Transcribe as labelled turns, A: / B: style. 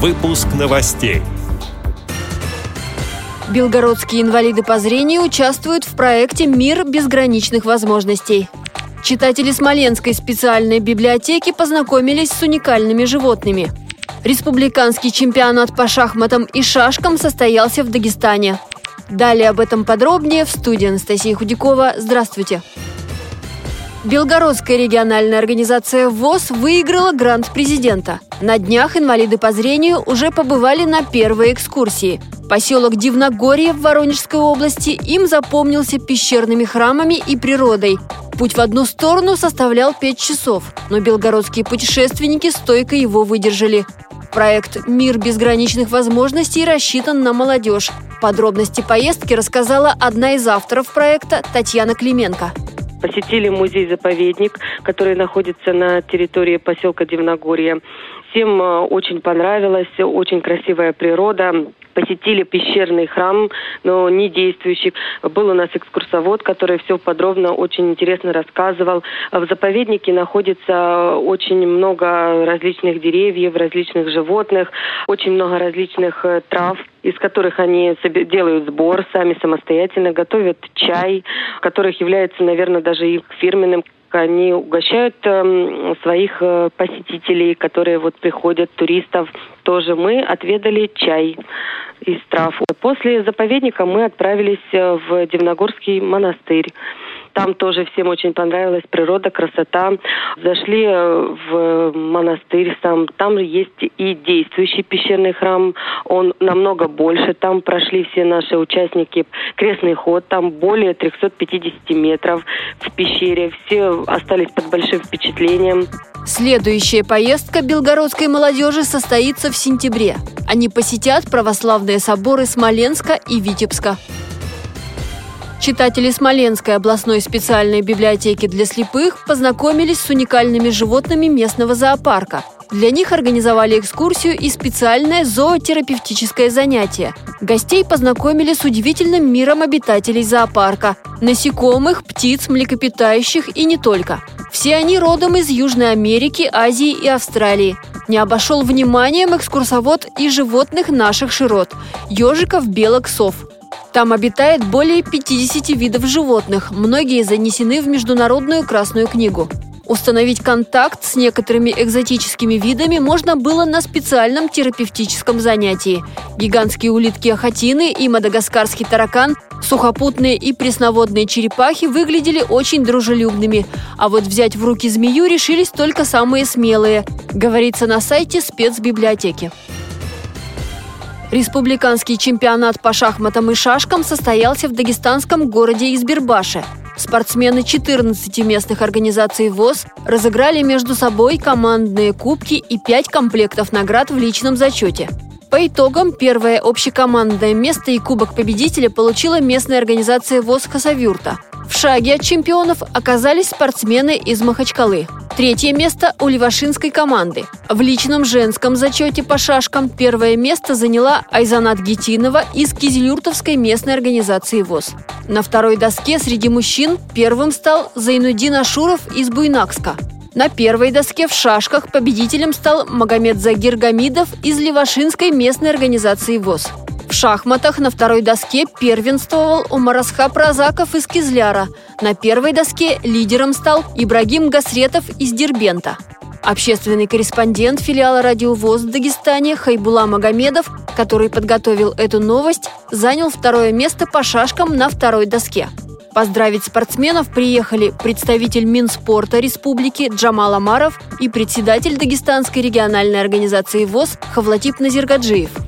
A: Выпуск новостей.
B: Белгородские инвалиды по зрению участвуют в проекте «Мир безграничных возможностей». Читатели Смоленской специальной библиотеки познакомились с уникальными животными. Республиканский чемпионат по шахматам и шашкам состоялся в Дагестане. Далее об этом подробнее в студии Анастасии Худякова. Здравствуйте! Белгородская региональная организация ВОЗ выиграла грант президента. На днях инвалиды по зрению уже побывали на первой экскурсии. Поселок Дивногорье в Воронежской области им запомнился пещерными храмами и природой. Путь в одну сторону составлял 5 часов, но белгородские путешественники стойко его выдержали. Проект «Мир безграничных возможностей» рассчитан на молодежь. Подробности поездки рассказала одна из авторов проекта Татьяна Клименко
C: посетили музей-заповедник, который находится на территории поселка Дивногорье. Всем э, очень понравилось, очень красивая природа, посетили пещерный храм, но не действующий. Был у нас экскурсовод, который все подробно, очень интересно рассказывал. В заповеднике находится очень много различных деревьев, различных животных, очень много различных э, трав, из которых они делают сбор сами самостоятельно, готовят чай, которых является, наверное, даже их фирменным они угощают э, своих э, посетителей, которые вот приходят, туристов. Тоже мы отведали чай из трав. После заповедника мы отправились э, в Дивногорский монастырь. Там тоже всем очень понравилась природа, красота. Зашли э, в монастырь сам. Там есть и действующий пещерный храм. Он намного больше. Там прошли все наши участники крестный ход. Там более 350 метров в пещере. Все остались под большим впечатлением.
B: Следующая поездка белгородской молодежи состоится в сентябре. Они посетят православные соборы Смоленска и Витебска. Читатели Смоленской областной специальной библиотеки для слепых познакомились с уникальными животными местного зоопарка. Для них организовали экскурсию и специальное зоотерапевтическое занятие. Гостей познакомили с удивительным миром обитателей зоопарка – насекомых, птиц, млекопитающих и не только. Все они родом из Южной Америки, Азии и Австралии. Не обошел вниманием экскурсовод и животных наших широт – ежиков, белок, сов – там обитает более 50 видов животных, многие занесены в Международную Красную книгу. Установить контакт с некоторыми экзотическими видами можно было на специальном терапевтическом занятии. Гигантские улитки-охотины и мадагаскарский таракан, сухопутные и пресноводные черепахи выглядели очень дружелюбными, а вот взять в руки змею решились только самые смелые, говорится на сайте спецбиблиотеки. Республиканский чемпионат по шахматам и шашкам состоялся в дагестанском городе Избербаше. Спортсмены 14 местных организаций ВОЗ разыграли между собой командные кубки и 5 комплектов наград в личном зачете. По итогам, первое общекомандное место и кубок победителя получила местная организация ВОЗ «Хасавюрта». В шаге от чемпионов оказались спортсмены из Махачкалы. Третье место у левашинской команды. В личном женском зачете по шашкам первое место заняла Айзанат Гетинова из Кизилюртовской местной организации ВОЗ. На второй доске среди мужчин первым стал Зайнудин Ашуров из Буйнакска. На первой доске в шашках победителем стал Магомед Загир Гамидов из Левашинской местной организации ВОЗ. В шахматах на второй доске первенствовал Умарасхаб Разаков из Кизляра. На первой доске лидером стал Ибрагим Гасретов из Дербента. Общественный корреспондент филиала «Радио ВОЗ» в Дагестане Хайбула Магомедов, который подготовил эту новость, занял второе место по шашкам на второй доске. Поздравить спортсменов приехали представитель Минспорта республики Джамал Амаров и председатель Дагестанской региональной организации ВОЗ Хавлатип Назиргаджиев –